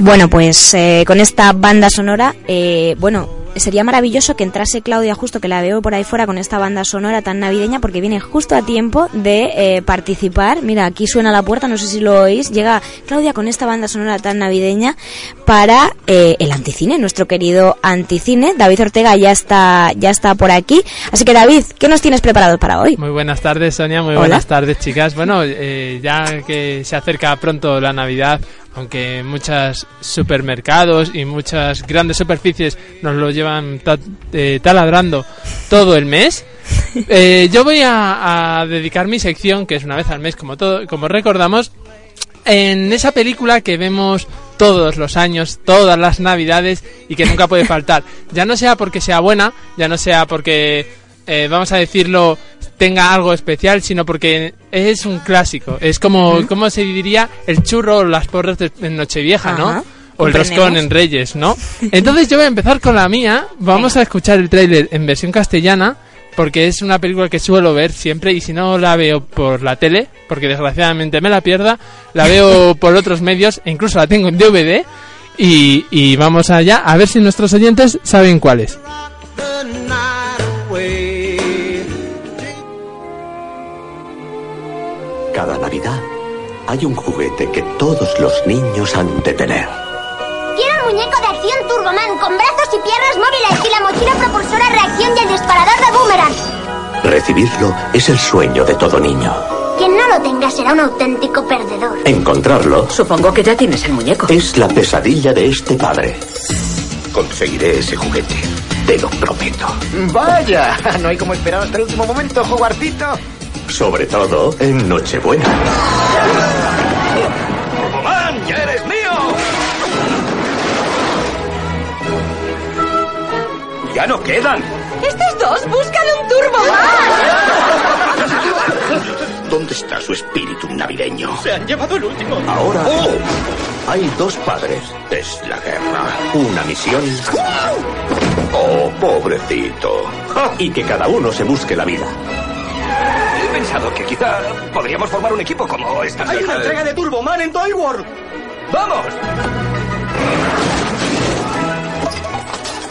Bueno, pues eh, con esta banda sonora, eh, bueno, sería maravilloso que entrase Claudia justo, que la veo por ahí fuera con esta banda sonora tan navideña, porque viene justo a tiempo de eh, participar. Mira, aquí suena la puerta, no sé si lo oís. Llega Claudia con esta banda sonora tan navideña para el anticine, nuestro querido anticine. David Ortega ya está, ya está por aquí. Así que David, ¿qué nos tienes preparado para hoy? Muy buenas tardes, Sonia. Muy buenas tardes, chicas. Bueno, ya que se acerca pronto la Navidad, aunque muchos supermercados y muchas grandes superficies nos lo llevan eh, taladrando todo el mes, eh, yo voy a, dedicar mi sección, que es una vez al mes, como, todo, como recordamos, en esa película que vemos todos los años, todas las navidades y que nunca puede faltar. Ya no sea porque sea buena, ya no sea porque, eh, vamos a decirlo, tenga algo especial, sino porque es un clásico. Es como, ¿cómo se diría? El churro o las porras de Nochevieja, ¿no? O el roscón en Reyes, ¿no? Entonces yo voy a empezar con la mía. Vamos a escuchar el tráiler en versión castellana, porque es una película que suelo ver siempre y si no la veo por la tele, porque desgraciadamente me la pierda, la veo por otros medios e incluso la tengo en DVD. Y, y vamos allá a ver si nuestros oyentes saben cuál es. Cada Navidad hay un juguete que todos los niños han de tener. Quiero un muñeco de acción Turboman con brazos y piernas móviles y la mochila propulsora reacción y el disparador de boomerang. Recibirlo es el sueño de todo niño. Quien no lo tenga será un auténtico perdedor. Encontrarlo. Supongo que ya tienes el muñeco. Es la pesadilla de este padre. Conseguiré ese juguete. Te lo prometo. Vaya, no hay como esperar hasta el último momento, jugarcito. Sobre todo en Nochebuena. ¡Turboman, ya eres mío! ¡Ya no quedan! ¡Estos dos buscan un Turboman! ¿Dónde está su espíritu navideño? Se han llevado el último. Ahora hay dos padres. Es la guerra. Una misión. Oh, pobrecito. Y que cada uno se busque la vida. He pensado que quizá podríamos formar un equipo como esta. Hay una entrega de Turboman en Toy World. ¡Vamos!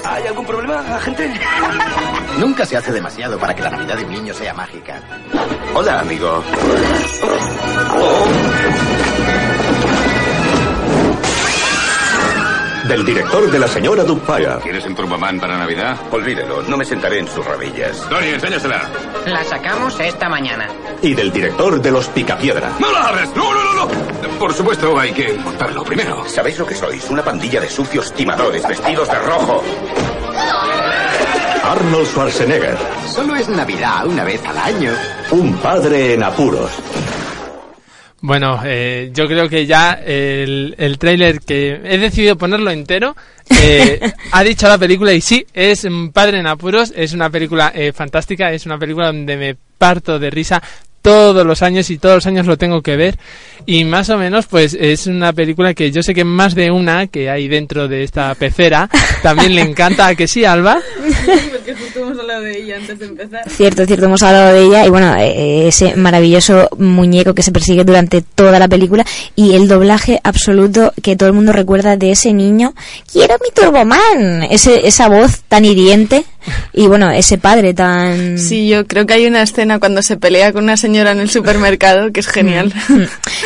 ¿Hay algún problema, agente? Nunca se hace demasiado para que la Navidad de un niño sea mágica. Hola, amigo. Del director de la señora Dupaya. ¿Quieres un Turboman para Navidad? Olvídelo, no me sentaré en sus rabillas. Tony, enséñasela. La sacamos esta mañana. Y del director de los Picapiedra. ¡No la abres! ¡No, no, no, no! Por supuesto, hay que montarlo primero. ¿Sabéis lo que sois? Una pandilla de sucios timadores vestidos de rojo. Arnold Schwarzenegger. Solo es Navidad una vez al año. Un padre en apuros. Bueno, eh, yo creo que ya el, el tráiler que he decidido ponerlo entero eh, ha dicho la película y sí, es Padre en Apuros, es una película eh, fantástica, es una película donde me parto de risa todos los años y todos los años lo tengo que ver. Y más o menos pues es una película que yo sé que más de una que hay dentro de esta pecera también le encanta. A que sí Alba porque justo hemos hablado de ella antes de empezar. Cierto cierto hemos hablado de ella y bueno eh, ese maravilloso muñeco que se persigue durante toda la película y el doblaje absoluto que todo el mundo recuerda de ese niño. Quiero mi Turboman ese esa voz tan hiriente y bueno ese padre tan sí yo creo que hay una escena cuando se pelea con una señora en el supermercado, que es genial.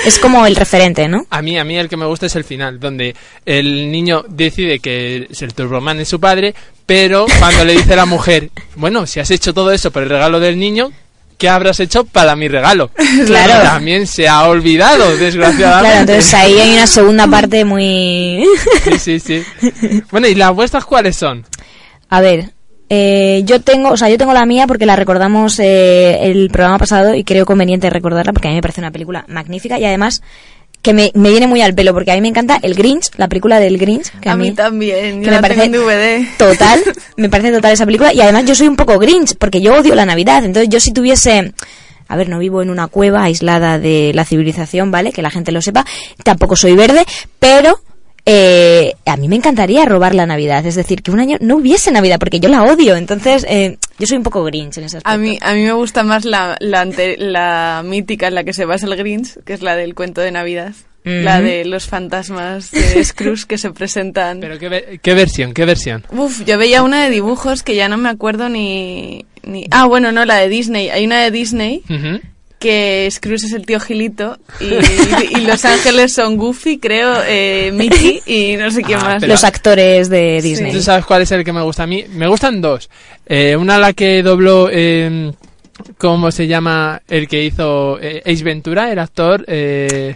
es como el referente, ¿no? A mí, a mí el que me gusta es el final, donde el niño decide que el Turboman es su padre, pero cuando le dice a la mujer, bueno, si has hecho todo eso por el regalo del niño, ¿qué habrás hecho para mi regalo? Claro. También se ha olvidado, desgraciadamente. Claro, entonces ahí hay una segunda parte muy... sí, sí, sí. Bueno, ¿y las vuestras cuáles son? A ver, eh, yo tengo, o sea, yo tengo la mía porque la recordamos eh, el programa pasado y creo conveniente recordarla porque a mí me parece una película magnífica y además que me, me viene muy al pelo porque a mí me encanta el Grinch, la película del Grinch. Que a, a, mí, también, que yo me la parece tengo en DVD. Total, me parece total esa película y además yo soy un poco Grinch porque yo odio la Navidad, entonces yo si tuviese a ver, no vivo en una cueva aislada de la civilización, ¿vale? Que la gente lo sepa. Tampoco soy verde, pero eh, a mí me encantaría robar la Navidad. Es decir, que un año no hubiese Navidad, porque yo la odio. Entonces, eh, yo soy un poco Grinch en ese aspecto. A mí, a mí me gusta más la, la, ante, la mítica en la que se basa el Grinch, que es la del cuento de Navidad. La de los fantasmas de Scrooge que se presentan. ¿Pero qué, qué versión? ¿Qué versión? Uf, yo veía una de dibujos que ya no me acuerdo ni, ni... Ah, bueno, no, la de Disney. Hay una de Disney Uh -huh. Que Scrooge es el tío Gilito y, y, Los Ángeles son Goofy, creo, eh, Mickey y no sé quién Ah, más. pero- Los actores de Disney. ¿Tú sabes cuál es el que me gusta a mí? Me gustan dos. Eh, una la que dobló, eh, ¿cómo se llama? El que hizo eh, Ace Ventura, el actor. Eh,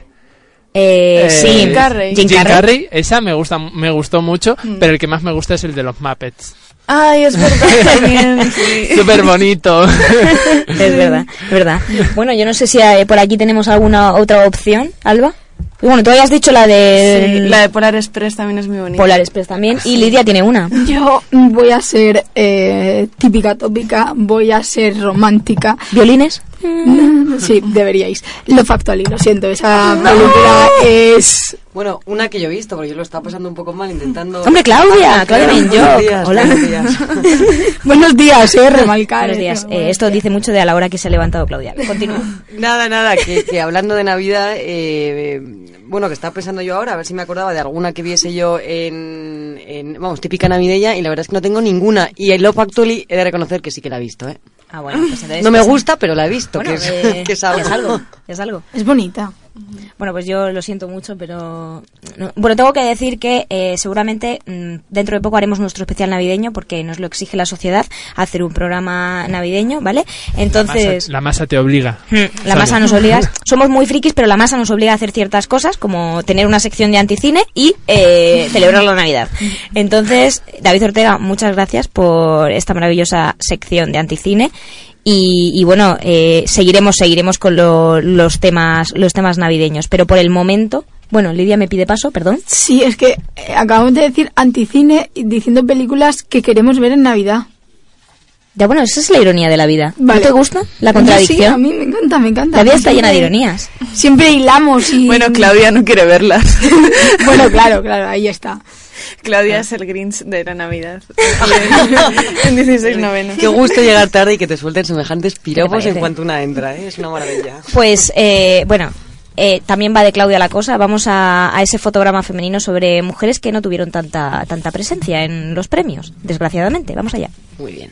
Eh, eh, sí, Jim Carrey. Jim Carrey. Esa me gusta, me gustó mucho, Mm. pero el que más me gusta es el de los Muppets. Ay, es verdad también. sí. Súper bonito. Es verdad, es verdad. Bueno, yo no sé si eh, por aquí tenemos alguna otra opción, Alba. Y bueno, tú habías dicho la de Sí, la de Polar Express también es muy bonita. Polar Express también. Y Lidia tiene una. Yo voy a ser eh, típica tópica, voy a ser romántica. ¿Violines? Mm, Sí, deberíais. Lo Factually, lo siento, esa película es... Bueno, una que yo he visto, porque yo lo estaba pasando un poco mal intentando... Hombre, Claudia, Claudia días, Hola. buenos días. Buenos días, eh, remarcar. Buenos días. Eh, esto dice mucho de a la hora que se ha levantado Claudia. Continúa. Nada, nada, que, que hablando de Navidad, eh, eh, bueno, que estaba pensando yo ahora, a ver si me acordaba de alguna que viese yo en, en- vamos, típica navideña, y la verdad es que no tengo ninguna. Y el Love Actually he de reconocer que sí que la he visto, ¿eh? Ah, bueno, pues entonces... No me pues, gusta, pero la he visto, Bueno, que, es, eh, que es algo. es algo. Es algo. Es bonita. Bueno, pues yo lo siento mucho, pero... no- Bueno, tengo que decir que eh, seguramente mm, dentro de poco haremos nuestro especial navideño porque nos lo exige la sociedad hacer un programa navideño, ¿vale? Entonces... La masa te obliga. Mm, La masa nos obliga. Somos muy frikis, pero la masa nos obliga a hacer ciertas cosas, como tener una sección de anticine y eh, celebrar la Navidad. Entonces, David Ortega, muchas gracias por esta maravillosa sección de anticine. Y, y bueno, eh, seguiremos, seguiremos con lo- los temas, los temas navideños. Pero por el momento, bueno, Lidia me pide paso, perdón. Sí, es que eh, acabamos de decir anticine diciendo películas que queremos ver en Navidad. Ya bueno, esa es la ironía de la vida. Vale. ¿No te gusta la Sí, contradicción? a mí me encanta, me encanta. La vida está llena de ironías. Siempre hilamos y... Bueno, Claudia no quiere verlas. bueno, claro, claro, ahí está. Claudia es el Grinch de la Navidad. en 16 novenos. Qué gusto llegar tarde y que te suelten semejantes piropos en cuanto una entra, ¿eh? Es una maravilla. Pues, eh, bueno, eh, también va de Claudia la cosa. Vamos a, a ese fotograma femenino sobre mujeres que no tuvieron tanta, tanta presencia en los premios, desgraciadamente. Vamos allá. Muy bien.